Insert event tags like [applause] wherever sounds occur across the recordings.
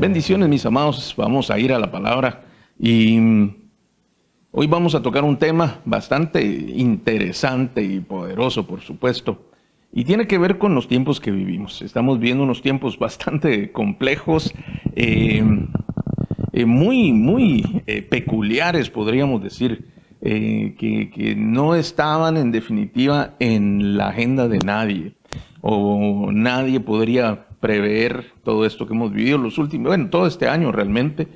Bendiciones mis amados, vamos a ir a la palabra y mm, hoy vamos a tocar un tema bastante interesante y poderoso, por supuesto, y tiene que ver con los tiempos que vivimos. Estamos viendo unos tiempos bastante complejos, eh, eh, muy, muy eh, peculiares, podríamos decir, que, que no estaban en definitiva en la agenda de nadie, o nadie podría prever todo esto que hemos vivido los últimos, bueno, todo este año realmente,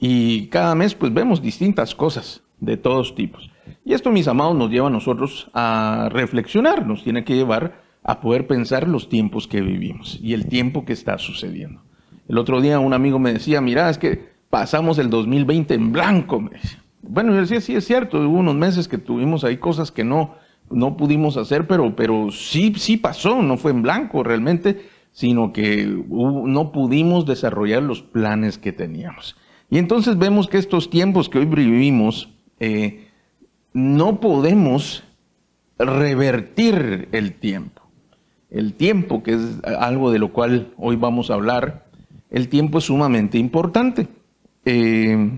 y cada mes pues vemos distintas cosas de todos tipos. Y esto, mis amados, nos lleva a nosotros a reflexionar, nos tiene que llevar a poder pensar los tiempos que vivimos y el tiempo que está sucediendo. El otro día un amigo me decía, mira, es que pasamos el 2020 en blanco. Me Bueno, yo decía, sí es cierto, hubo unos meses que tuvimos ahí cosas que no, no pudimos hacer, pero, pero sí, sí pasó, no fue en blanco realmente sino que no pudimos desarrollar los planes que teníamos. Y entonces vemos que estos tiempos que hoy vivimos, eh, no podemos revertir el tiempo. El tiempo, que es algo de lo cual hoy vamos a hablar, el tiempo es sumamente importante. Eh,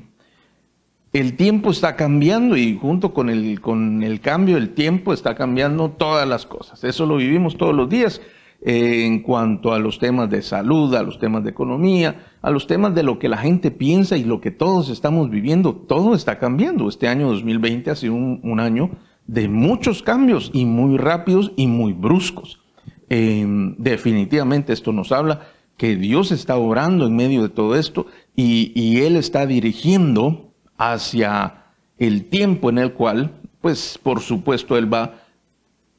el tiempo está cambiando y junto con el, con el cambio del tiempo está cambiando todas las cosas. Eso lo vivimos todos los días en cuanto a los temas de salud, a los temas de economía, a los temas de lo que la gente piensa y lo que todos estamos viviendo, todo está cambiando. Este año 2020 ha sido un, año de muchos cambios y muy rápidos y muy bruscos. Em, definitivamente esto nos habla que Dios está obrando en medio de todo esto y, y Él está dirigiendo hacia el tiempo en el cual, pues por supuesto, Él va a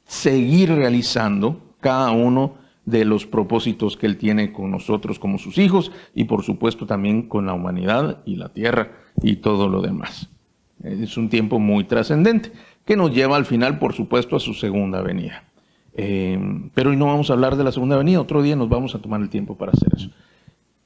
seguir realizando cada uno de los propósitos que Él tiene con nosotros como sus hijos y por supuesto también con la humanidad y la tierra y todo lo demás. Es un tiempo muy trascendente que nos lleva al final, por supuesto, a su segunda venida. Eh, pero hoy no vamos a hablar de la segunda venida, otro día nos vamos a tomar el tiempo para hacer eso.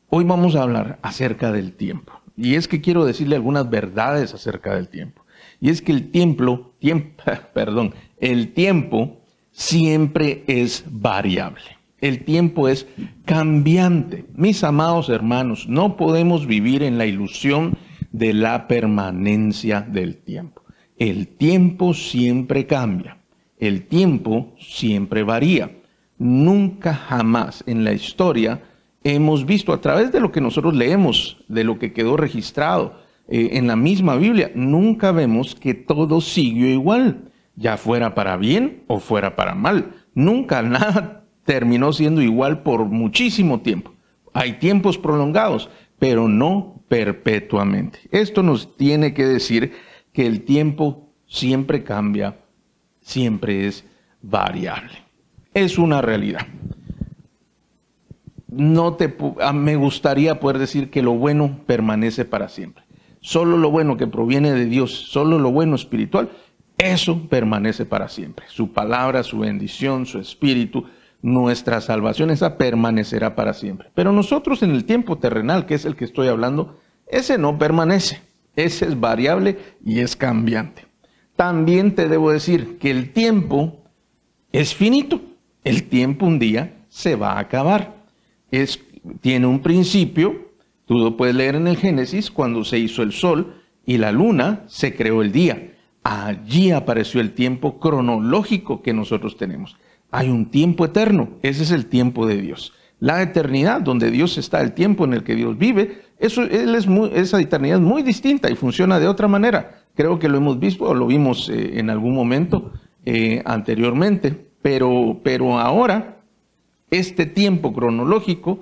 Hoy vamos a hablar acerca del tiempo. Y es que quiero decirle algunas verdades acerca del tiempo. Y es que el tiempo, tiempo [laughs] perdón, el tiempo siempre es variable. El tiempo es cambiante. Mis amados hermanos, no podemos vivir en la ilusión de la permanencia del tiempo. El tiempo siempre cambia. El tiempo siempre varía. Nunca jamás en la historia hemos visto a través de lo que nosotros leemos, de lo que quedó registrado eh, en la misma Biblia, nunca vemos que todo siguió igual ya fuera para bien o fuera para mal. Nunca [laughs] nada terminó siendo igual por muchísimo tiempo. Hay tiempos prolongados, pero no perpetuamente. Esto nos tiene que decir que el tiempo siempre cambia, siempre es variable. Es una realidad. No te, me gustaría poder decir que lo bueno permanece para siempre. Solo lo bueno que proviene de Dios, solo lo bueno espiritual, eso permanece para siempre. Su palabra, su bendición, su espíritu, nuestra salvación, esa permanecerá para siempre. Pero nosotros en el tiempo terrenal, que es el que estoy hablando, ese no permanece. Ese es variable y es cambiante. También te debo decir que el tiempo es finito. El tiempo un día se va a acabar. Tiene un principio, tú lo puedes leer en el Génesis, cuando se hizo el sol y la luna, se creó el día. Allí apareció el tiempo cronológico que nosotros tenemos. Hay un tiempo eterno, ese es el tiempo de Dios. La eternidad, donde Dios está, el tiempo en el que Dios vive, eso, él es esa eternidad es muy distinta y funciona de otra manera. Creo que lo hemos visto o lo vimos eh, en algún momento eh, anteriormente, pero, pero ahora este tiempo cronológico,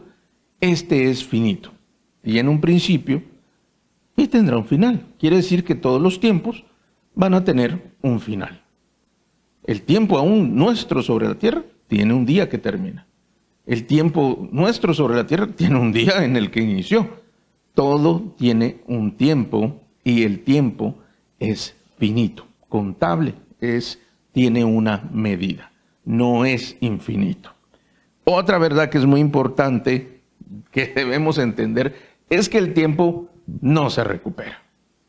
este es finito. Tiene un principio y tendrá un final. Quiere decir que todos los tiempos van a tener un final. El tiempo aún nuestro sobre la tierra tiene un día que termina. El tiempo nuestro sobre la tierra tiene un día en el que inició. Todo tiene un tiempo y el tiempo es finito. Contable es, tiene una medida, no es infinito. Otra verdad que es muy importante que [laughs] debemos entender es que el tiempo no se recupera.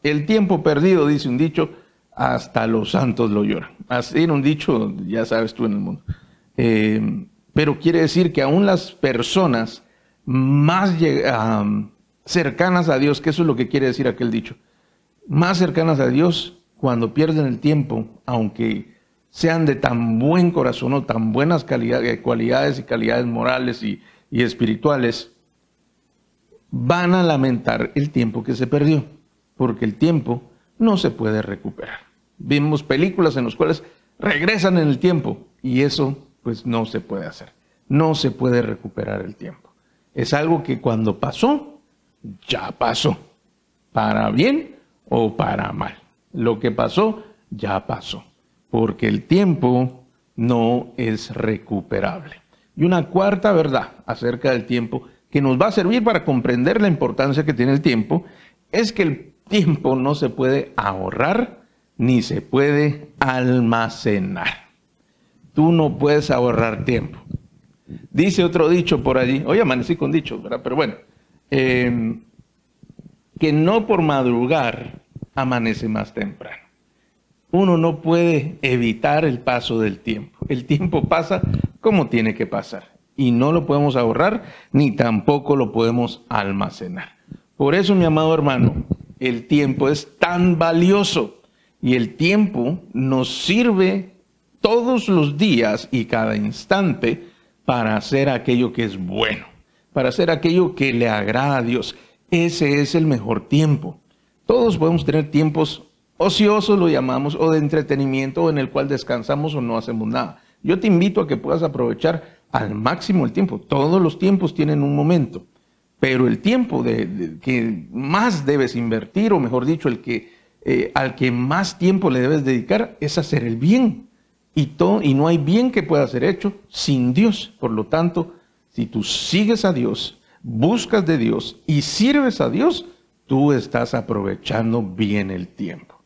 El tiempo perdido, dice un dicho, hasta los santos lo lloran. Así era un dicho, ya sabes tú en el mundo. Eh, pero quiere decir que aún las personas más cercanas a Dios, que eso es lo que quiere decir aquel dicho, más cercanas a Dios cuando pierden el tiempo, aunque sean de tan buen corazón o tan buenas calidades, cualidades y calidades morales y espirituales, van a lamentar el tiempo que se perdió, porque el tiempo no se puede recuperar. Vimos películas en las cuales regresan en el tiempo y eso pues no se puede hacer. No se puede recuperar el tiempo. Es algo que cuando pasó, ya pasó. Para bien o para mal. Lo que pasó, ya pasó. Porque el tiempo no es recuperable. Y una cuarta verdad acerca del tiempo que nos va a servir para comprender la importancia que tiene el tiempo es que el tiempo no se puede ahorrar ni se puede almacenar. Tú no puedes ahorrar tiempo. Dice otro dicho por allí, hoy amanecí con dichos, ¿verdad? Pero bueno, em, que no por madrugar amanece más temprano. Uno no puede evitar el paso del tiempo. El tiempo pasa como tiene que pasar y no lo podemos ahorrar ni tampoco lo podemos almacenar. Por eso, mi amado hermano, el tiempo es tan valioso y el tiempo nos sirve todos los días y cada instante para hacer aquello que es bueno, para hacer aquello que le agrada a Dios. Ese es el mejor tiempo. Todos podemos tener tiempos ociosos, lo llamamos, o de entretenimiento, en el cual descansamos o no hacemos nada. Yo te invito a que puedas aprovechar al máximo el tiempo. Todos los tiempos tienen un momento, pero el tiempo de, que más debes invertir, o mejor dicho, el que, eh, al que más tiempo le debes dedicar, es hacer el bien. Y, y no hay bien que pueda ser hecho sin Dios. Por lo tanto, si tú sigues a Dios, buscas de Dios y sirves a Dios, tú estás aprovechando bien el tiempo.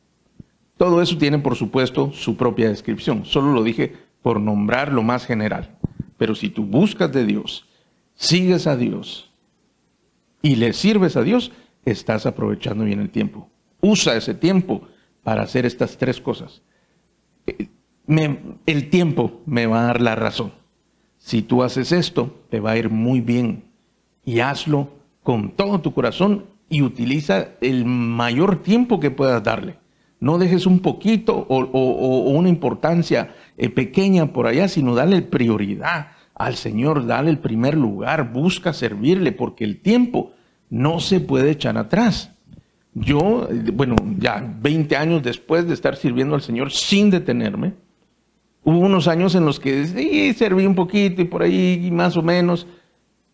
Todo eso tiene, por supuesto, su propia descripción. Solo lo dije por nombrar lo más general. Pero si tú buscas de Dios, sigues a Dios y le sirves a Dios, estás aprovechando bien el tiempo. Usa ese tiempo para hacer estas tres cosas. el tiempo me va a dar la razón. Si tú haces esto, te va a ir muy bien. Y hazlo con todo tu corazón y utiliza el mayor tiempo que puedas darle. No dejes un poquito o, una importancia eh, pequeña por allá, sino dale prioridad al Señor, dale el primer lugar, busca servirle, porque el tiempo no se puede echar atrás. Yo, bueno, ya 20 años después de estar sirviendo al Señor sin detenerme, hubo unos años en los que sí, serví un poquito y por ahí más o menos,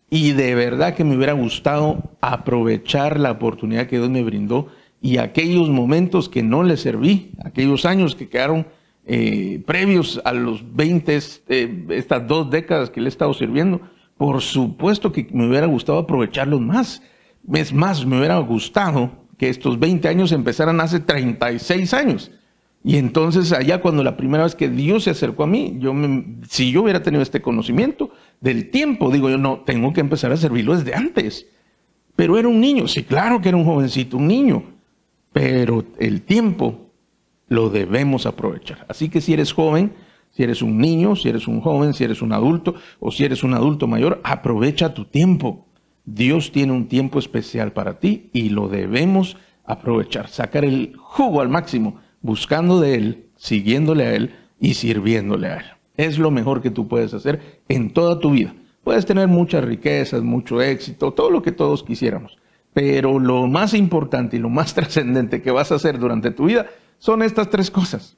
y de verdad que me hubiera gustado aprovechar la oportunidad que Dios me brindó y aquellos momentos que no le serví, aquellos años que quedaron eh, previos a los 20, eh, estas dos décadas que le he estado sirviendo, por supuesto que me hubiera gustado aprovecharlos más. Es más, me hubiera gustado que estos 20 años empezaran hace 36 años. Y entonces allá cuando la primera vez que Dios se acercó a mí, yo si yo hubiera tenido este conocimiento del tiempo, digo yo, no, tengo que empezar a servirlo desde antes. Pero era un niño, sí, claro que era un jovencito, un niño. Pero el tiempo lo debemos aprovechar. Así que si eres joven, si eres un niño, si eres un joven, si eres un adulto o si eres un adulto mayor, aprovecha tu tiempo. Dios tiene un tiempo especial para ti y lo debemos aprovechar, sacar el jugo al máximo, buscando de Él, siguiéndole a Él y sirviéndole a Él. Es lo mejor que tú puedes hacer en toda tu vida. Puedes tener muchas riquezas, mucho éxito, todo lo que todos quisiéramos. Pero lo más importante y lo más [laughs] trascendente que vas a hacer durante tu vida son estas tres cosas.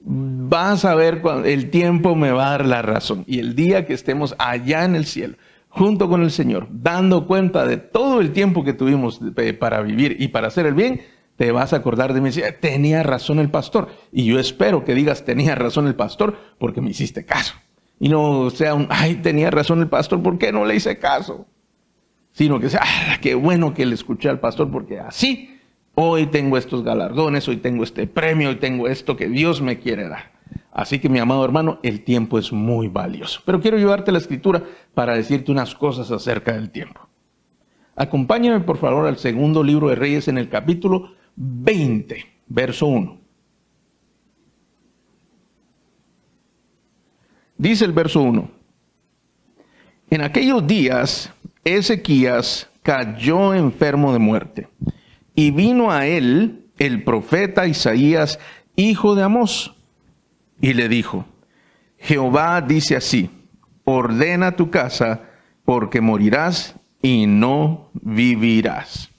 Vas a ver cuando el tiempo me va a dar la razón. Y el día que estemos allá en el cielo, junto con el Señor, dando cuenta de todo el tiempo que tuvimos para vivir y para hacer el bien, te vas a acordar de mí decir, tenía razón el pastor. Y yo espero que digas, tenía razón el pastor porque me hiciste caso. Y no sea un, ay, tenía razón el pastor, ¿por qué no le hice caso? sino que sea, ah, qué bueno que le escuché al pastor porque así hoy tengo estos galardones, hoy tengo este premio, hoy tengo esto que Dios me quiere dar. Así que mi amado hermano, el tiempo es muy valioso. Pero quiero llevarte la escritura para decirte unas cosas acerca del tiempo. Acompáñame por favor al segundo libro de Reyes en el capítulo 20, verso 1. Dice el verso 1. En aquellos días Ezequías cayó enfermo de muerte. Y vino a él el profeta Isaías, hijo de Amós, y le dijo, Jehová dice así, ordena tu casa, porque morirás y no vivirás.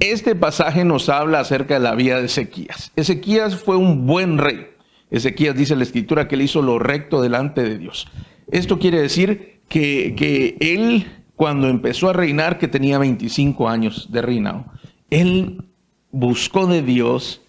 Este pasaje nos habla acerca de la vida de Ezequías. Ezequías fue un buen rey. Ezequías dice la escritura que él hizo lo recto delante de Dios. Esto quiere decir que, que él, cuando empezó a reinar, que tenía 25 años de reinado, él buscó de Dios,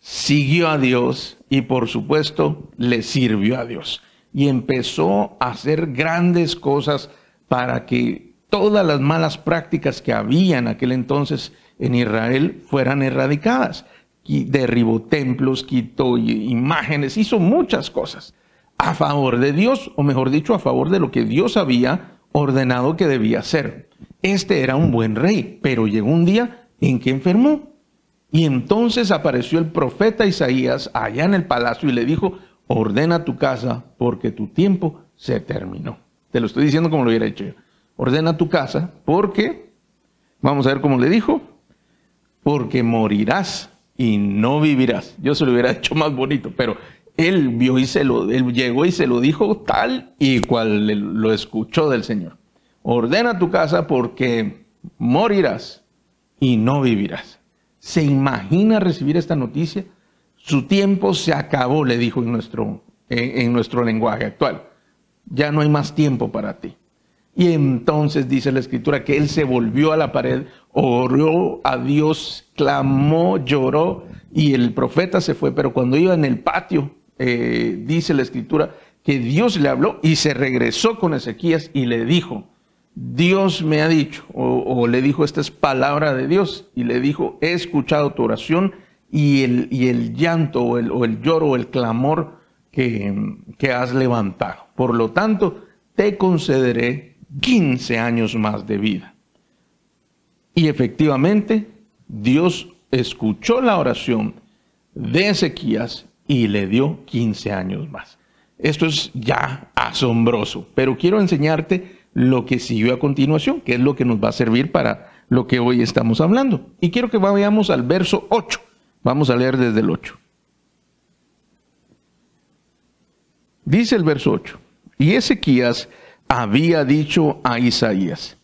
siguió a Dios y por supuesto le sirvió a Dios. Y empezó a hacer grandes cosas para que todas las malas prácticas que había en aquel entonces en Israel fueran erradicadas. Derribó templos, quitó imágenes, hizo muchas cosas a favor de Dios, o mejor dicho, a favor de lo que Dios había ordenado que debía hacer. Este era un buen rey, pero llegó un día en que enfermó. Y entonces apareció el profeta Isaías allá en el palacio y le dijo, ordena tu casa porque tu tiempo se terminó. Te lo estoy diciendo como lo hubiera hecho yo. Ordena tu casa porque, vamos a ver cómo le dijo, porque morirás y no vivirás. Yo se lo hubiera [laughs] hecho más bonito, pero él vio y se lo, él llegó y se lo dijo tal y cual lo escuchó del Señor. Ordena tu casa porque morirás y no vivirás. ¿Se imagina recibir esta noticia? Su tiempo se acabó, le dijo en nuestro, en nuestro lenguaje actual. Ya no hay más tiempo para ti. Y entonces dice la escritura que él se volvió a la pared, oró a Dios, clamó, lloró y el profeta se fue. Pero cuando iba en el patio, eh, dice la escritura que Dios le habló y se regresó con Ezequías y le dijo, Dios me ha dicho, o, le dijo, esta es palabra de Dios, y le dijo, he escuchado tu oración y el, y el llanto o el, o el lloro o el clamor que, que has levantado. Por lo tanto, te concederé 15 años más de vida. Y efectivamente, Dios escuchó la oración de Ezequías y le dio 15 años más. Esto es ya asombroso, pero quiero enseñarte lo que siguió a continuación, que es lo que nos va a servir para lo que hoy estamos hablando. Y quiero que vayamos al verso 8. Vamos a leer desde el 8. Dice el verso 8. Y Ezequías había dicho a Isaías,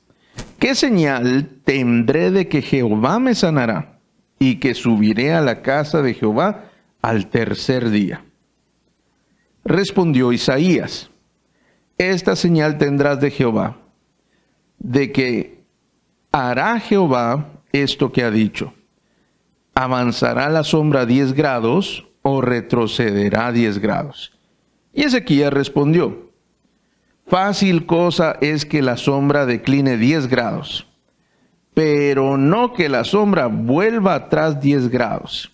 ¿qué señal tendré de que Jehová me sanará y que subiré a la casa de Jehová al tercer día? Respondió Isaías, esta señal tendrás de Jehová, de que hará Jehová esto que ha dicho. ¿Avanzará la sombra diez grados o retrocederá diez grados? Y Ezequías respondió, Fácil cosa es que la sombra decline 10 grados, pero no que la sombra vuelva atrás 10 grados.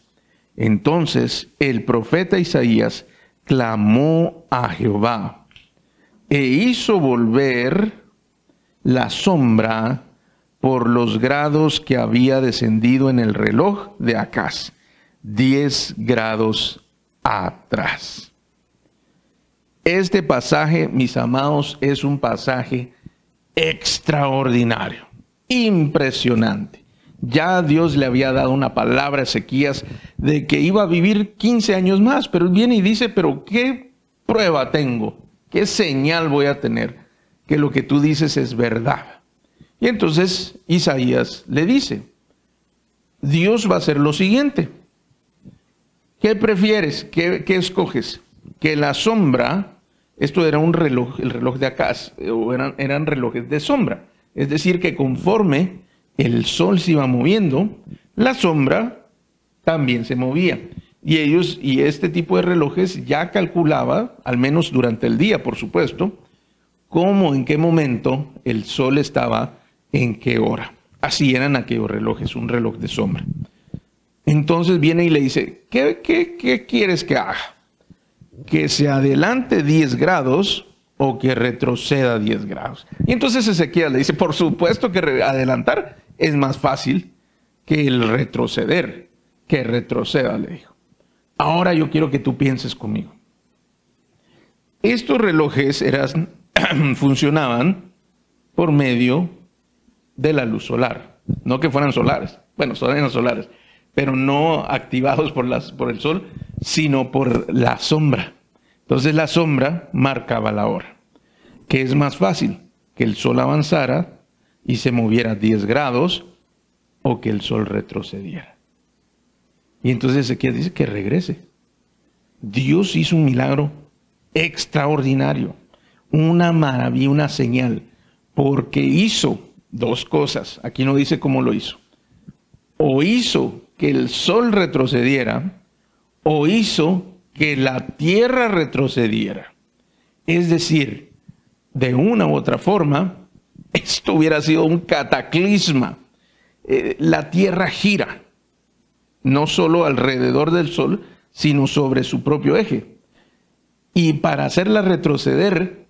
Entonces el profeta Isaías clamó a Jehová e hizo volver la sombra por los grados que había descendido en el reloj de Acaz, 10 grados atrás. Este pasaje, mis amados, es un pasaje extraordinario, impresionante. Ya Dios le había dado una palabra a Ezequías de que iba a vivir 15 años más, pero él viene y dice, pero ¿qué prueba tengo? ¿Qué señal voy a tener? Que lo que tú dices es verdad. Y entonces Isaías le dice, Dios va a hacer lo siguiente. ¿Qué prefieres? ¿Qué, escoges? Que la sombra esto era un reloj, el reloj de Acaz, o eran, eran relojes de sombra. Es decir, que conforme el sol se iba moviendo, la sombra también se movía. Y ellos, y este tipo de relojes ya calculaba, al menos durante el día, por supuesto, cómo, en qué momento el sol estaba, en qué hora. Así eran aquellos relojes, un reloj de sombra. Entonces viene y le dice, ¿qué, qué, qué quieres que haga? que se adelante 10 grados o que retroceda 10 grados. Y entonces Ezequiel le dice, por supuesto que adelantar es más fácil que el retroceder, que retroceda, le dijo. Ahora yo quiero que tú pienses conmigo. Estos relojes eran, [clears throat] funcionaban por medio de la luz solar. No que fueran solares, bueno, son solares, pero no activados por, el sol, sino por la sombra. Entonces la sombra marcaba la hora. ¿Qué es más fácil? Que el sol avanzara y se moviera 10 grados o que el sol retrocediera. Y entonces Ezequiel dice que regrese. Dios hizo un milagro extraordinario, una maravilla, una señal, porque hizo dos cosas. Aquí no dice cómo lo hizo. O hizo que el sol retrocediera, o hizo que la tierra retrocediera. Es decir, de una u otra forma, esto hubiera sido un cataclisma. Eh, la tierra gira, no solo alrededor del sol, sino sobre su propio eje. Y para hacerla retroceder,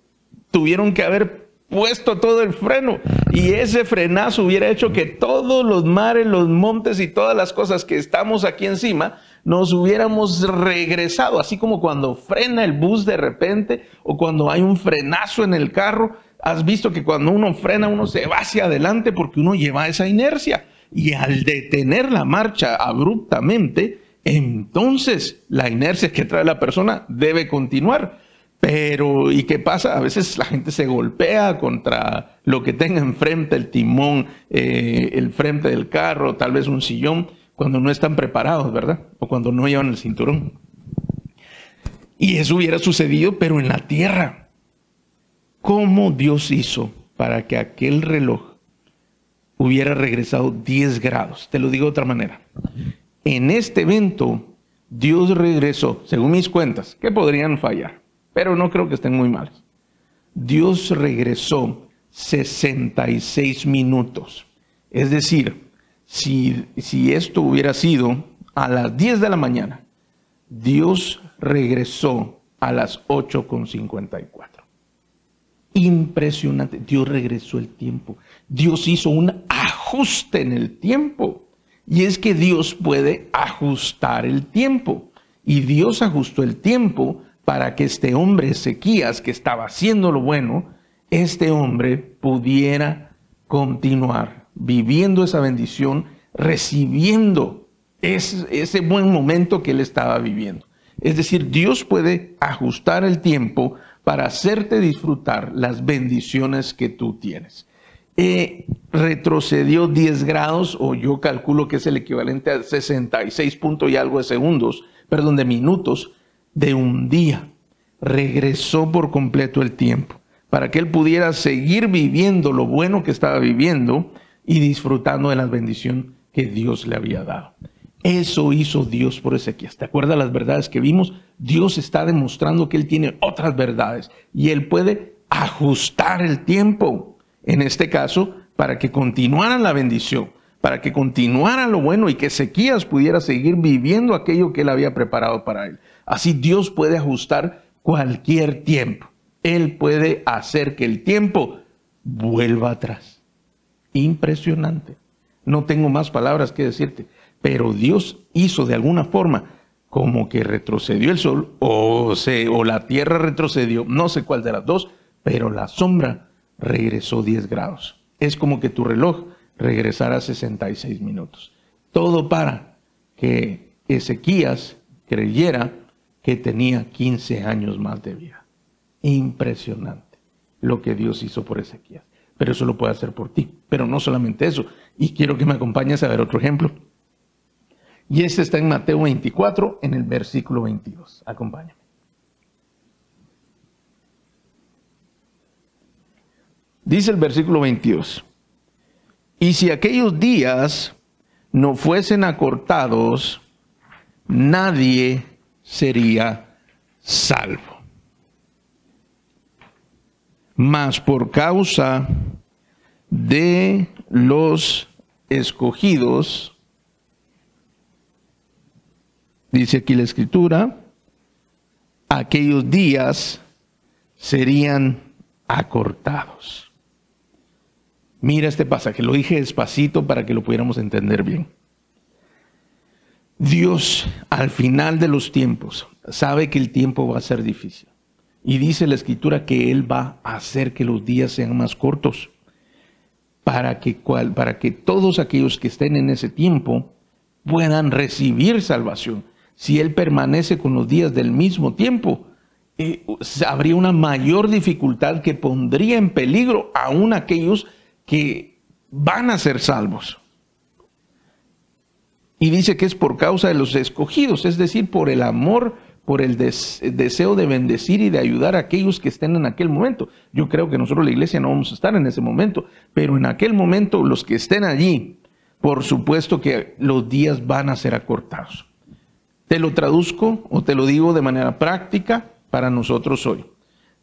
tuvieron que haber puesto todo el freno. Y ese frenazo hubiera hecho que todos los mares, los montes y todas las cosas que estamos aquí encima, nos hubiéramos regresado. Así como cuando frena el bus de repente o cuando hay un frenazo en el carro. Has visto que cuando uno frena, uno se va hacia adelante porque uno lleva esa inercia. Y al detener la marcha abruptamente, entonces la inercia que trae la persona debe continuar. Pero, ¿y qué pasa? A veces la gente se golpea contra lo que tenga enfrente, el timón, eh, el frente del carro, tal vez un sillón, cuando no están preparados, ¿verdad? O cuando no llevan el cinturón. Y eso hubiera sucedido, pero en la tierra. ¿Cómo Dios hizo para que aquel reloj hubiera regresado 10 grados? Te lo digo de otra manera. En este evento, Dios regresó, según mis cuentas, que podrían fallar pero no creo que estén muy mal. Dios regresó 66 minutos. Es decir, si, si esto hubiera sido a las 10 de la mañana, Dios regresó a las 8.54. Impresionante. Dios regresó el tiempo. Dios hizo un ajuste en el tiempo. Y es que Dios puede ajustar el tiempo. Y Dios ajustó el tiempo para que este hombre Ezequías, que estaba haciendo lo bueno, este hombre pudiera continuar viviendo esa bendición, recibiendo ese, ese buen momento que él estaba viviendo. Es decir, Dios puede ajustar el tiempo para hacerte disfrutar las bendiciones que tú tienes. Eh, retrocedió 10 grados, o yo calculo que es el equivalente a 66 puntos y algo de segundos, perdón, de minutos, de un día. Regresó por completo el tiempo para que él pudiera seguir viviendo lo bueno que estaba viviendo y disfrutando de la bendición que Dios le había dado. Eso hizo Dios por Ezequiel. ¿Te acuerdas las verdades que vimos? Dios está demostrando que Él tiene otras verdades y Él puede ajustar el tiempo. En este caso, para que continuara la bendición, para que continuara lo bueno y que Ezequías pudiera seguir viviendo aquello que Él había preparado para él. Así Dios puede ajustar cualquier tiempo. Él puede hacer que el tiempo vuelva atrás. Impresionante. No tengo más palabras que decirte, pero Dios hizo de alguna forma como que retrocedió el sol o, se, o la tierra retrocedió, no sé cuál de las dos, pero la sombra regresó 10 grados. Es como que tu reloj regresara 66 minutos. Todo para que Ezequías creyera que tenía 15 años más de vida. Impresionante lo que Dios hizo por Ezequiel. Pero eso lo puede hacer por ti. Pero no solamente eso. Y quiero que me acompañes a ver otro ejemplo. Y este está en Mateo 24, en el versículo 22. Acompáñame. Dice el versículo 22. Y si aquellos días no fuesen acortados, nadie sería salvo. Mas por causa de los escogidos, dice aquí la escritura, aquellos días serían acortados. Mira este pasaje, lo dije despacito para que lo pudiéramos entender bien. Dios al final de los tiempos sabe que el tiempo va a ser difícil. Y dice la escritura que Él va a hacer que los días sean más cortos para que, para que todos aquellos que estén en ese tiempo puedan recibir salvación. Si Él permanece con los días del mismo tiempo, habría una mayor dificultad que pondría en peligro aún aquellos que van a ser salvos. Y dice que es por causa de los escogidos, es decir, por el amor por el deseo de bendecir y de ayudar a aquellos que estén en aquel momento. Yo creo que nosotros la iglesia no vamos a estar en ese momento, pero en aquel momento los que estén allí, por supuesto que los días van a ser acortados. Te lo traduzco o te lo digo de manera práctica para nosotros hoy.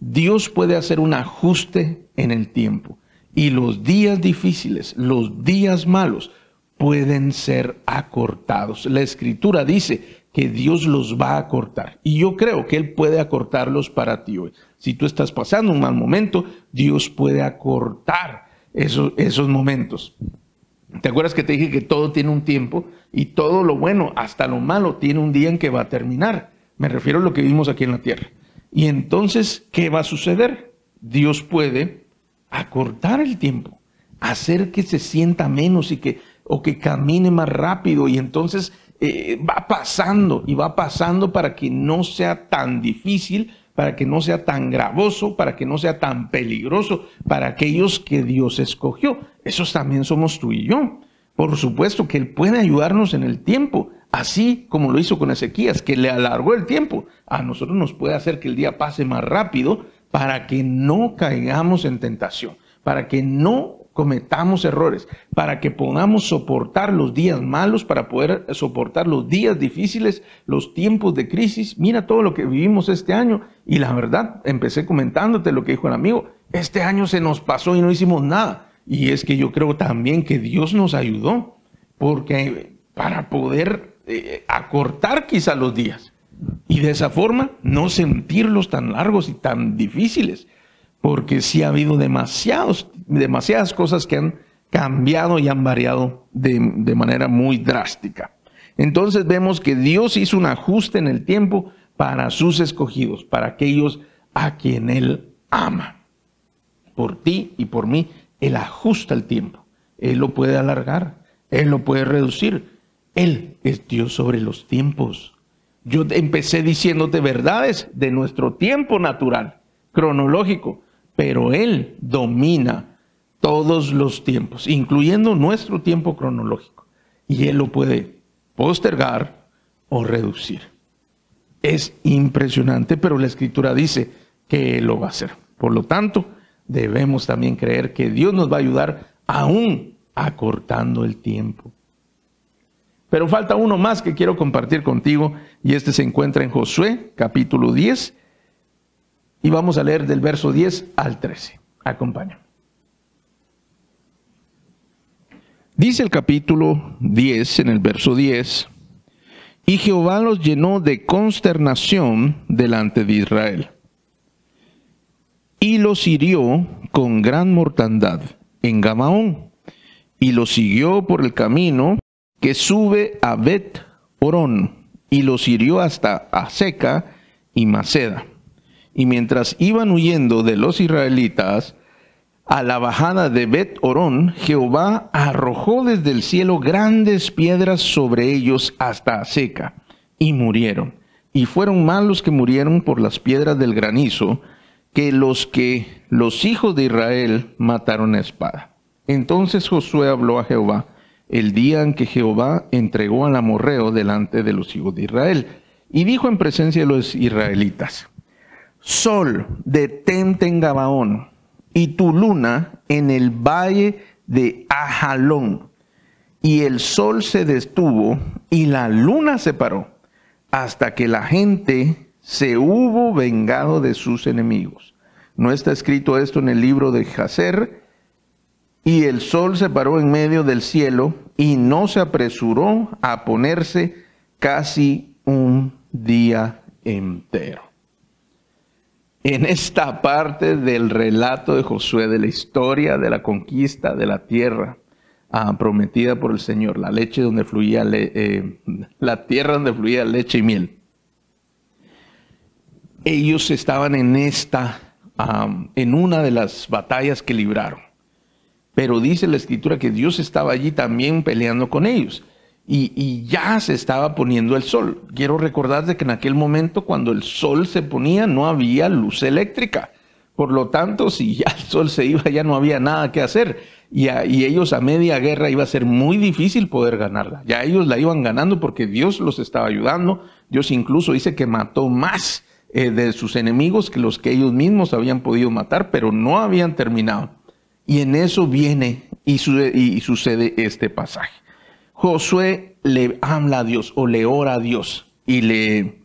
Dios puede hacer un ajuste en el tiempo y los días difíciles, los días malos, pueden ser acortados. La escritura dice que Dios los va a cortar. Y yo creo que Él puede acortarlos para ti hoy. Si tú estás pasando un mal momento, Dios puede acortar esos, esos momentos. ¿Te acuerdas que te dije que todo tiene un tiempo y todo lo bueno, hasta lo malo, tiene un día en que va a terminar? Me refiero a lo que vimos aquí en la tierra. Y entonces, ¿qué va a suceder? Dios puede acortar el tiempo, hacer que se sienta menos y que o que camine más rápido y entonces eh, va pasando y va pasando para que no sea tan difícil, para que no sea tan gravoso, para que no sea tan peligroso para aquellos que Dios escogió. Esos también somos tú y yo. Por supuesto que Él puede ayudarnos en el tiempo, así como lo hizo con Ezequías, que le alargó el tiempo. A nosotros nos puede hacer que el día pase más rápido para que no caigamos en tentación, para que no cometamos errores, para que podamos soportar los días malos, para poder soportar los días difíciles, los tiempos de crisis. Mira todo lo que vivimos este año y la verdad, empecé comentándote lo que dijo el amigo, este año se nos pasó y no hicimos nada. Y es que yo creo también que Dios nos ayudó, porque para poder eh, acortar quizá los días y de esa forma no sentirlos tan largos y tan difíciles porque sí ha habido demasiados, demasiadas cosas que han cambiado y han variado de, manera muy drástica. Entonces vemos que Dios hizo un ajuste en el tiempo para sus escogidos, para aquellos a quien Él ama. Por ti y por mí, Él ajusta el tiempo. Él lo puede alargar, Él lo puede reducir. Él es Dios sobre los tiempos. Yo empecé diciéndote verdades de nuestro tiempo natural, cronológico, pero Él domina todos los tiempos, incluyendo nuestro tiempo cronológico. Y Él lo puede postergar o reducir. Es impresionante, pero la escritura dice que Él lo va a hacer. Por lo tanto, debemos también creer que Dios nos va a ayudar aún acortando el tiempo. Pero falta uno más que quiero compartir contigo y este se encuentra en Josué capítulo 10 y vamos a leer del verso 10 al 13. Acompaña. Dice el capítulo 10 en el verso 10, y Jehová los llenó de consternación delante de Israel, y los hirió con gran mortandad en Gabaón, y los siguió por el camino que sube a Bet Orón, y los hirió hasta Aseca y Maceda y mientras iban huyendo de los israelitas a la bajada de Bet Orón, Jehová arrojó desde el cielo grandes piedras sobre ellos hasta seca, y murieron. Y fueron más los que murieron por las piedras del granizo que los que los hijos de Israel mataron a espada. Entonces Josué habló a Jehová el día en que Jehová entregó al amorreo delante de los hijos de Israel, y dijo en presencia de los israelitas, Sol, detente en Gabaón, y tu luna en el valle de Ajalón. Y el sol se detuvo y la luna se paró, hasta que la gente se hubo vengado de sus enemigos. No está escrito esto en el libro de Jacer. Y el sol se paró en medio del cielo y no se apresuró a ponerse casi un día entero en esta parte del relato de Josué, de la historia de la conquista de la tierra ah, prometida por el Señor, la leche donde fluía, eh, la tierra donde fluía leche y miel. Ellos estaban en esta, en una de las batallas que libraron. pero dice la escritura que Dios estaba allí también peleando con ellos. Y, ya se estaba poniendo el sol. Quiero recordarte que en aquel momento cuando el sol se ponía no había luz eléctrica. Por lo tanto, si ya el sol se iba, ya no había nada que hacer. Y, y, ellos a media guerra iba a ser muy difícil poder ganarla. Ya ellos la iban ganando porque Dios los estaba ayudando. Dios incluso dice que mató más eh, de sus enemigos que los que ellos mismos habían podido matar, pero no habían terminado. Y en eso viene y, sucede este pasaje. Josué le habla a Dios o le ora a Dios y le,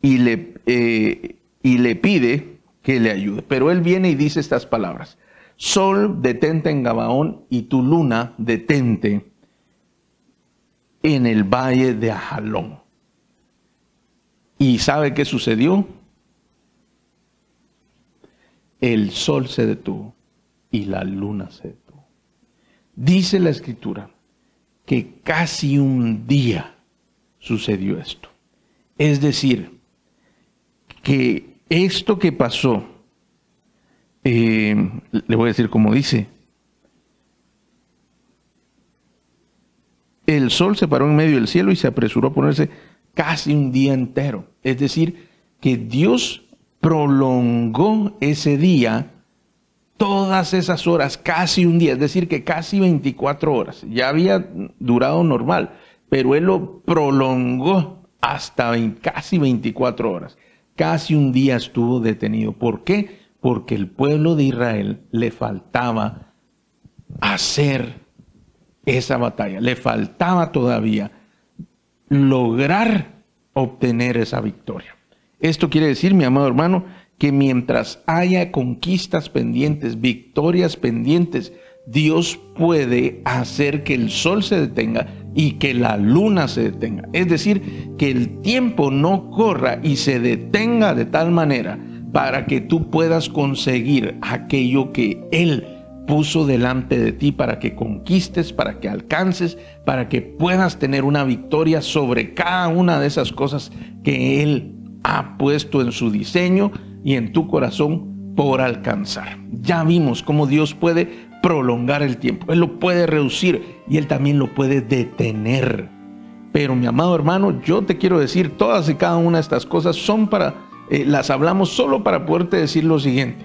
y le, eh, y le pide que le ayude. Pero él viene y dice estas palabras. Sol, detente en Gabaón y tu luna, detente en el valle de Ajalón. ¿Y sabe qué sucedió? El sol se detuvo y la luna se detuvo. Dice la escritura que casi un día sucedió esto. Es decir, que esto que pasó, eh, le voy a decir como dice, el sol se paró en medio del cielo y se apresuró a ponerse casi un día entero. Es decir, que Dios prolongó ese día todas esas horas, casi un día, es decir, que casi 24 horas. Ya había durado normal, pero él lo prolongó hasta casi 24 horas. Casi un día estuvo detenido. ¿Por qué? Porque el pueblo de Israel le faltaba hacer esa batalla, le faltaba todavía lograr obtener esa victoria. Esto quiere decir, mi amado hermano, que mientras haya conquistas pendientes, victorias pendientes, Dios puede hacer que el sol se detenga y que la luna se detenga. Es decir, que el tiempo no corra y se detenga de tal manera para que tú puedas conseguir aquello que Él puso delante de ti para que conquistes, para que alcances, para que puedas tener una victoria sobre cada una de esas cosas que Él ha puesto en su diseño y en tu corazón por alcanzar. Ya vimos cómo Dios puede prolongar el tiempo, Él lo puede reducir y Él también lo puede detener. Pero mi amado hermano, yo te quiero decir, todas y cada una de estas cosas son para, eh, las hablamos solo para poderte decir lo siguiente.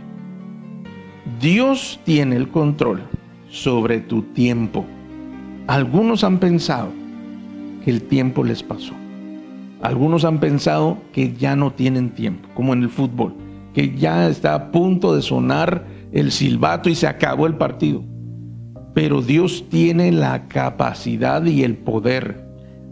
Dios tiene el control sobre tu tiempo. Algunos han pensado que el tiempo les pasó. Algunos han pensado que ya no tienen tiempo, como en el fútbol, ya está a punto de sonar el silbato y se acabó el partido. Pero Dios tiene la capacidad y el poder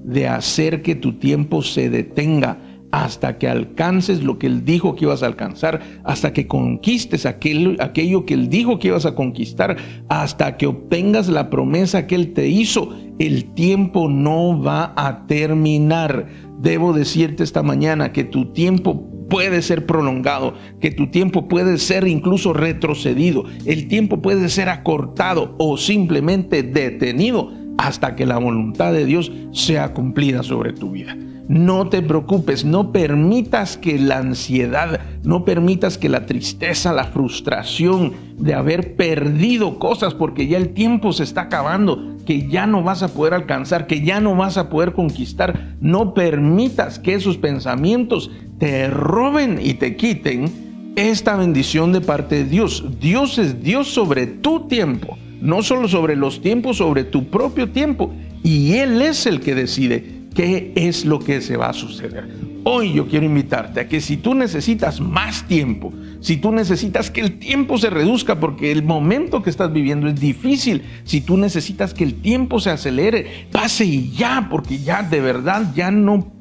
de hacer que tu tiempo se detenga hasta que alcances lo que Él dijo que ibas a alcanzar, hasta que conquistes aquello, aquello que Él dijo que ibas a conquistar, hasta que obtengas la promesa que Él te hizo. El tiempo no va a terminar. Debo decirte esta mañana que tu tiempo puede ser prolongado, que tu tiempo puede ser incluso retrocedido, el tiempo puede ser acortado o simplemente detenido hasta que la voluntad de Dios sea cumplida sobre tu vida. No te preocupes, no permitas que la ansiedad, no permitas que la tristeza, la frustración de haber perdido cosas porque ya el tiempo se está acabando, que ya no vas a poder alcanzar, que ya no vas a poder conquistar, no permitas que esos pensamientos te roben y te quiten esta bendición de parte de Dios. Dios es Dios sobre tu tiempo, no solo sobre los tiempos, sobre tu propio tiempo. Y Él es el que decide qué es lo que se va a suceder. Hoy yo quiero invitarte a que si tú necesitas más tiempo, si tú necesitas que el tiempo se reduzca porque el momento que estás viviendo es difícil, si tú necesitas que el tiempo se acelere, pase y ya, porque ya de verdad ya no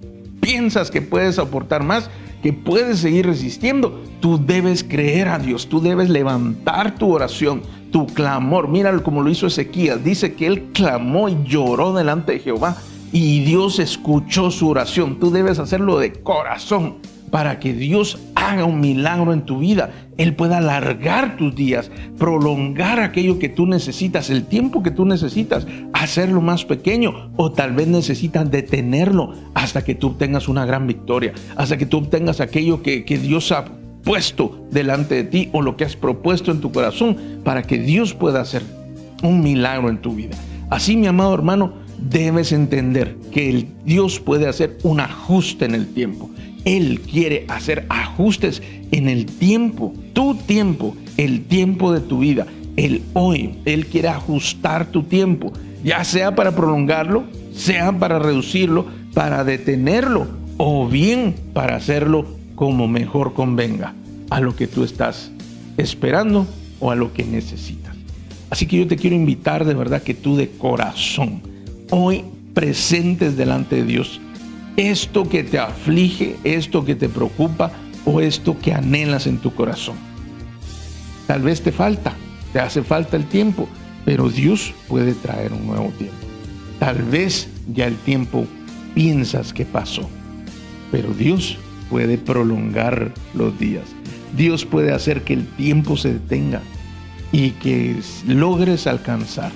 piensas que puedes soportar más, que puedes seguir resistiendo, tú debes creer a Dios, tú debes levantar tu oración, tu clamor. Mira como lo hizo Ezequías, dice que él clamó y lloró delante de Jehová y Dios escuchó su oración. Tú debes hacerlo de corazón para que Dios haga un milagro en tu vida. Él pueda alargar tus días, prolongar aquello que tú necesitas, el tiempo que tú necesitas, hacerlo más pequeño o tal vez necesitas detenerlo hasta que tú obtengas una gran victoria, hasta que tú obtengas aquello que, que Dios ha puesto delante de ti o lo que has propuesto en tu corazón para que Dios pueda hacer un milagro en tu vida. Así, mi amado hermano, debes entender que el Dios puede hacer un ajuste en el tiempo. Él quiere hacer ajustes en el tiempo, tu tiempo, el tiempo de tu vida, el hoy. Él quiere ajustar tu tiempo, ya sea para prolongarlo, sea para reducirlo, para detenerlo o bien para hacerlo como mejor convenga a lo que tú estás esperando o a lo que necesitas. Así que yo te quiero invitar de verdad que tú de corazón hoy presentes delante de Dios esto que te aflige, esto que te preocupa o esto que anhelas en tu corazón. Tal vez te falta, te hace falta el tiempo, pero Dios puede traer un nuevo tiempo. Tal vez ya el tiempo piensas que pasó, pero Dios puede prolongar los días. Dios puede hacer que el tiempo se detenga y que logres alcanzar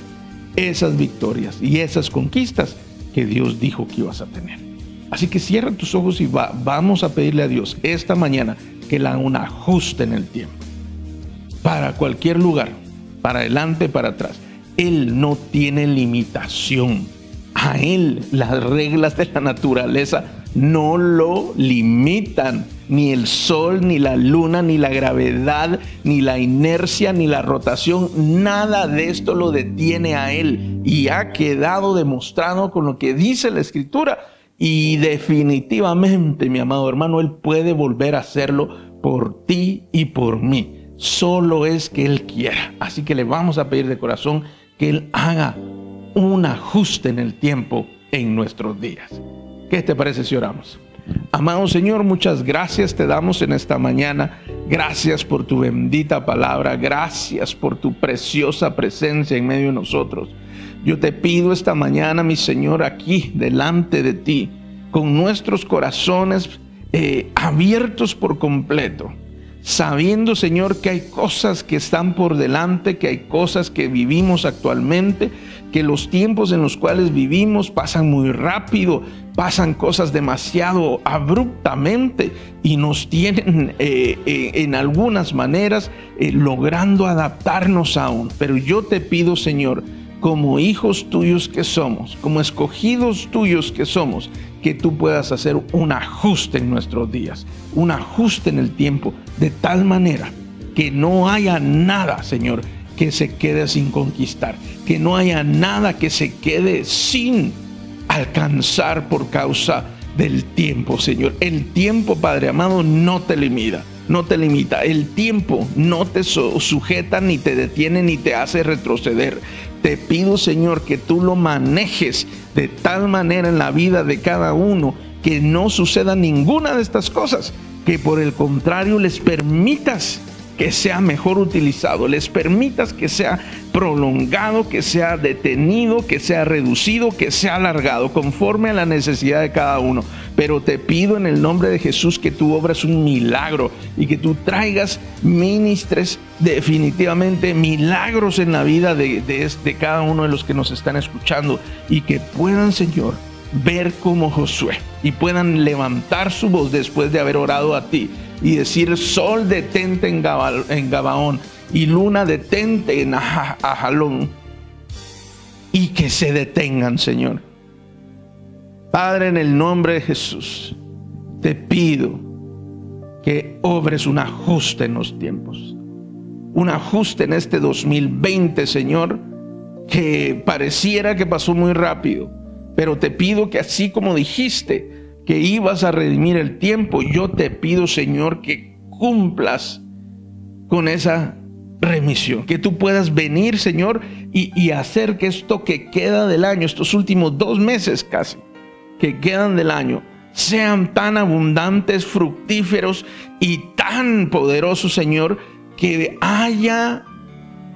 esas victorias y esas conquistas que Dios dijo que ibas a tener. Así que cierra tus ojos y vamos a pedirle a Dios esta mañana que haga un ajuste en el tiempo. Para cualquier lugar, para adelante, para atrás. Él no tiene limitación. A Él las reglas de la naturaleza no lo limitan. Ni el sol, ni la luna, ni la gravedad, ni la inercia, ni la rotación, nada de esto lo detiene a Él. Y ha quedado demostrado con lo que dice la Escritura. Y definitivamente, mi amado hermano, Él puede volver a hacerlo por ti y por mí. Solo es que Él quiera. Así que le vamos a pedir de corazón que Él haga un ajuste en el tiempo en nuestros días. ¿Qué te parece si oramos? Amado Señor, muchas gracias te damos en esta mañana. Gracias por tu bendita palabra. Gracias por tu preciosa presencia en medio de nosotros. Yo te pido esta mañana, mi Señor, aquí delante de ti, con nuestros corazones eh, abiertos por completo sabiendo, Señor, que hay cosas que están por delante, que hay cosas que vivimos actualmente, que los tiempos en los cuales vivimos pasan muy rápido, pasan cosas demasiado abruptamente y nos tienen eh, eh, en algunas maneras logrando adaptarnos aún. Pero yo te pido, Señor, como hijos tuyos que somos, como escogidos tuyos que somos, que tú puedas hacer un ajuste en nuestros días, un ajuste en el tiempo, de tal manera que no haya nada, Señor, que se quede sin conquistar, que no haya nada que se quede sin alcanzar por causa del tiempo, Señor. El tiempo, Padre amado, no te limita, no te limita. El tiempo no te sujeta, ni te detiene, ni te hace retroceder. Te pido, Señor, que tú lo manejes de tal manera en la vida de cada uno que no suceda ninguna de estas cosas, que por el contrario les permitas que sea mejor utilizado, les permitas que sea prolongado, que sea detenido, que sea reducido, que sea alargado, conforme a la necesidad de cada uno. Pero te pido en el nombre de Jesús que tú obras un milagro y que tú traigas ministres definitivamente milagros en la vida de, de cada uno de los que nos están escuchando y que puedan, Señor, ver como Josué y puedan levantar su voz después de haber orado a ti y decir, sol detente en, Gabaón y luna detente en Ajalón y que se detengan, Señor. Padre, en el nombre de Jesús, te pido que obres un ajuste en los tiempos. Un ajuste en este 2020, Señor, que pareciera que pasó muy rápido pero te pido que así como dijiste que ibas a redimir el tiempo, yo te pido, Señor, que cumplas con esa remisión. Que tú puedas venir, Señor, y, hacer que esto que queda del año, estos últimos dos meses casi, que quedan del año, sean tan abundantes, fructíferos y tan poderosos, Señor, que haya,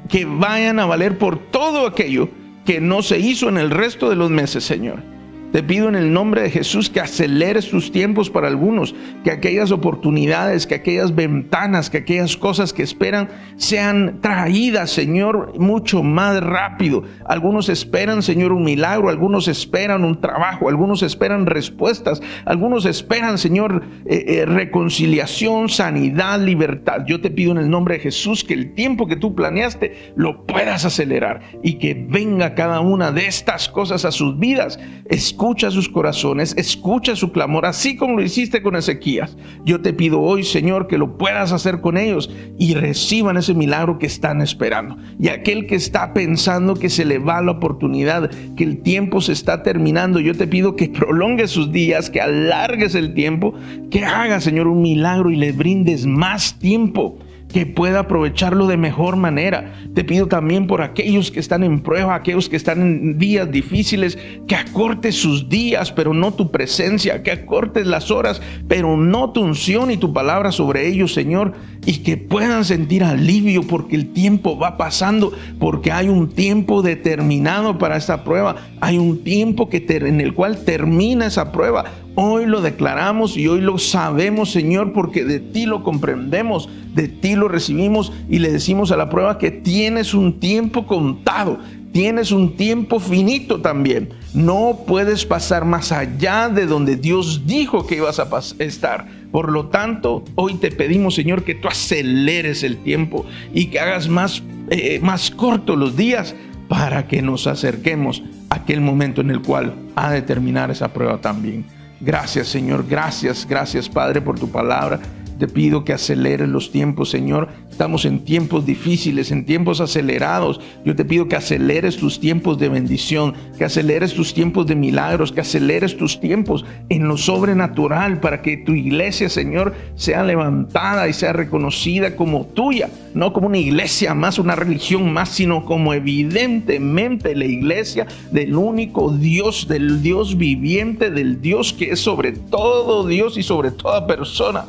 que vayan a valer por todo aquello que no se hizo en el resto de los meses, Señor. Te pido en el nombre de Jesús que aceleres tus tiempos para algunos, que aquellas oportunidades, que aquellas ventanas, que aquellas cosas que esperan sean traídas, Señor, mucho más rápido. Algunos esperan, Señor, un milagro, algunos esperan un trabajo, algunos esperan respuestas, algunos esperan, Señor, eh, eh, reconciliación, sanidad, libertad. Yo te pido en el nombre de Jesús que el tiempo que tú planeaste lo puedas acelerar y que venga cada una de estas cosas a sus vidas. Escucha sus corazones, escucha su clamor, así como lo hiciste con Ezequías. Yo te pido hoy, Señor, que lo puedas hacer con ellos y reciban ese milagro que están esperando. Y aquel que está pensando que se le va la oportunidad, que el tiempo se está terminando, yo te pido que [laughs] prolongue sus días, que alargues el tiempo, que haga, Señor, un milagro y le brindes más tiempo que pueda aprovecharlo de mejor manera. Te pido también por aquellos que están en prueba, aquellos que están en días difíciles, que acortes sus días, pero no tu presencia, que acortes las horas, pero no tu unción y tu palabra sobre ellos, Señor, y que puedan sentir alivio porque el tiempo va pasando, porque hay un tiempo determinado para esta prueba, hay un tiempo que en el cual termina esa prueba. Hoy lo declaramos y hoy lo sabemos, Señor, porque de ti lo comprendemos, de ti lo recibimos y le decimos a la prueba que tienes un tiempo contado, tienes un tiempo finito también. No puedes pasar más allá de donde Dios dijo que ibas a estar. Por lo tanto, hoy te pedimos, Señor, que tú aceleres el tiempo y que hagas más, eh, más cortos los días para que nos acerquemos a aquel momento en el cual ha de terminar esa prueba también. Gracias Señor, gracias, gracias Padre por tu palabra. Te pido que aceleres los tiempos, Señor. Estamos en tiempos difíciles, en tiempos acelerados. Yo te pido que aceleres tus tiempos de bendición, que aceleres tus tiempos de milagros, que aceleres tus tiempos en lo sobrenatural para que tu iglesia, Señor, sea levantada y sea reconocida como tuya, no como una iglesia más, una religión más, sino como evidentemente la iglesia del único Dios, del Dios viviente, del Dios que es sobre todo Dios y sobre toda persona.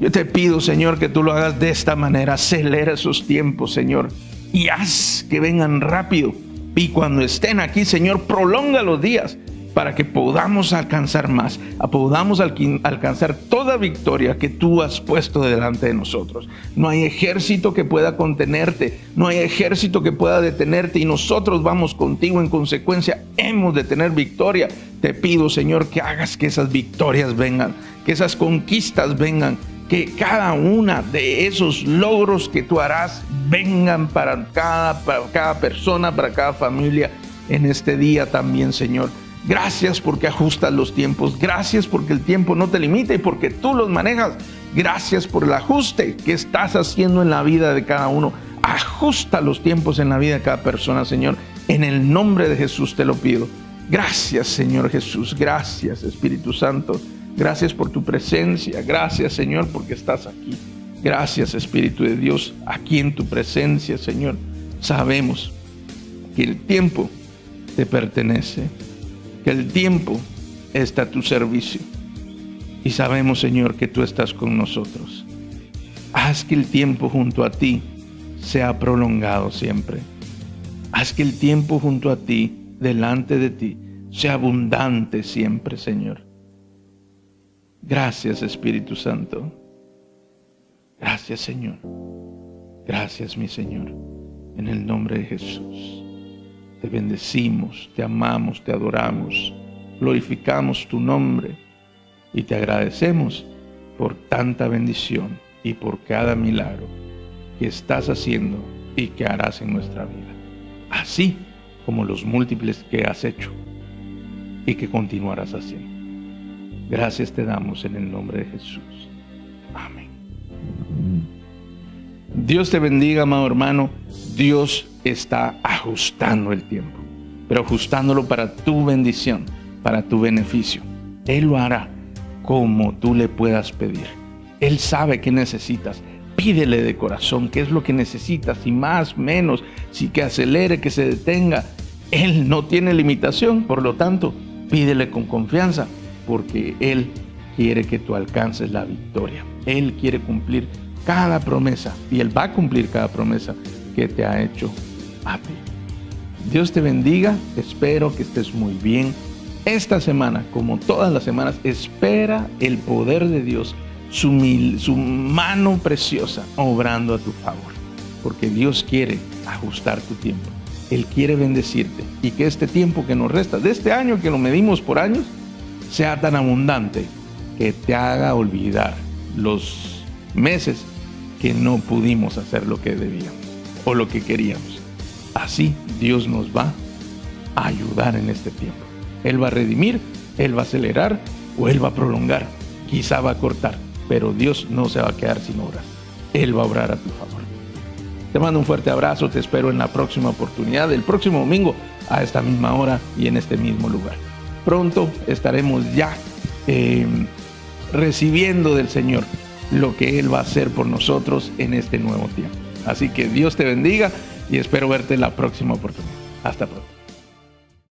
Yo te pido, Señor, que tú lo hagas de esta manera. Acelera esos tiempos, Señor. Y haz que vengan rápido. Y cuando estén aquí, Señor, prolonga los días para que podamos alcanzar más, podamos alcanzar toda victoria que tú has puesto delante de nosotros. No hay ejército que pueda contenerte, no hay ejército que pueda detenerte y nosotros vamos contigo en consecuencia, hemos de tener victoria. Te pido, Señor, que hagas que esas victorias vengan, que esas conquistas vengan, que cada una de esos logros que tú harás vengan para cada, para cada persona, para cada familia en este día también, Señor. Gracias porque ajustas los tiempos. Gracias porque el tiempo no te limita y porque tú los manejas. Gracias por el ajuste que estás haciendo en la vida de cada uno. Ajusta los tiempos en la vida de cada persona, Señor. En el nombre de Jesús te lo pido. Gracias, Señor Jesús. Gracias, Espíritu Santo. Gracias por tu presencia. Gracias, Señor, porque estás aquí. Gracias, Espíritu de Dios, aquí en tu presencia, Señor. Sabemos que el tiempo te pertenece, que el tiempo está a tu servicio. Y sabemos, Señor, que tú estás con nosotros. Haz que el tiempo junto a ti sea prolongado siempre. Haz que el tiempo junto a ti, delante de ti, sea abundante siempre, Señor. Gracias Espíritu Santo. Gracias Señor. Gracias mi Señor. En el nombre de Jesús. Te bendecimos, te amamos, te adoramos, glorificamos tu nombre y te agradecemos por tanta bendición y por cada milagro que estás haciendo y que harás en nuestra vida. Así como los múltiples que has hecho y que continuarás haciendo. Gracias te damos en el nombre de Jesús. Amén. Dios te bendiga, amado hermano. Dios está ajustando el tiempo, pero ajustándolo para tu bendición, para tu beneficio. Él lo hará como tú le puedas pedir. Él sabe qué necesitas. Pídele de corazón qué es lo que necesitas, y más, menos, si que acelere, que se detenga. Él no tiene limitación, por lo tanto, pídele con confianza porque Él quiere que tú alcances la victoria. Él quiere cumplir cada promesa y Él va a cumplir cada promesa que te ha hecho a. Dios te bendiga, espero que estés muy bien esta semana, como todas las semanas, espera el poder de Dios, su mano preciosa obrando a tu favor. Porque Dios quiere ajustar tu tiempo. Él quiere bendecirte y que este tiempo que nos resta, de este año que lo medimos por años, sea tan abundante que te haga olvidar los meses que no pudimos hacer lo que debíamos o lo que queríamos. Así Dios nos va a ayudar en este tiempo. Él va a redimir, Él va a acelerar o Él va a prolongar. Quizá va a cortar, pero Dios no se va a quedar sin obrar. Él va a obrar a tu favor. Te mando un fuerte abrazo, te espero en la próxima oportunidad, el próximo domingo a esta misma hora y en este mismo lugar. Pronto estaremos ya eh, recibiendo del Señor lo que Él va a hacer por nosotros en este nuevo tiempo. Así que Dios te bendiga y espero verte en la próxima oportunidad. Hasta pronto.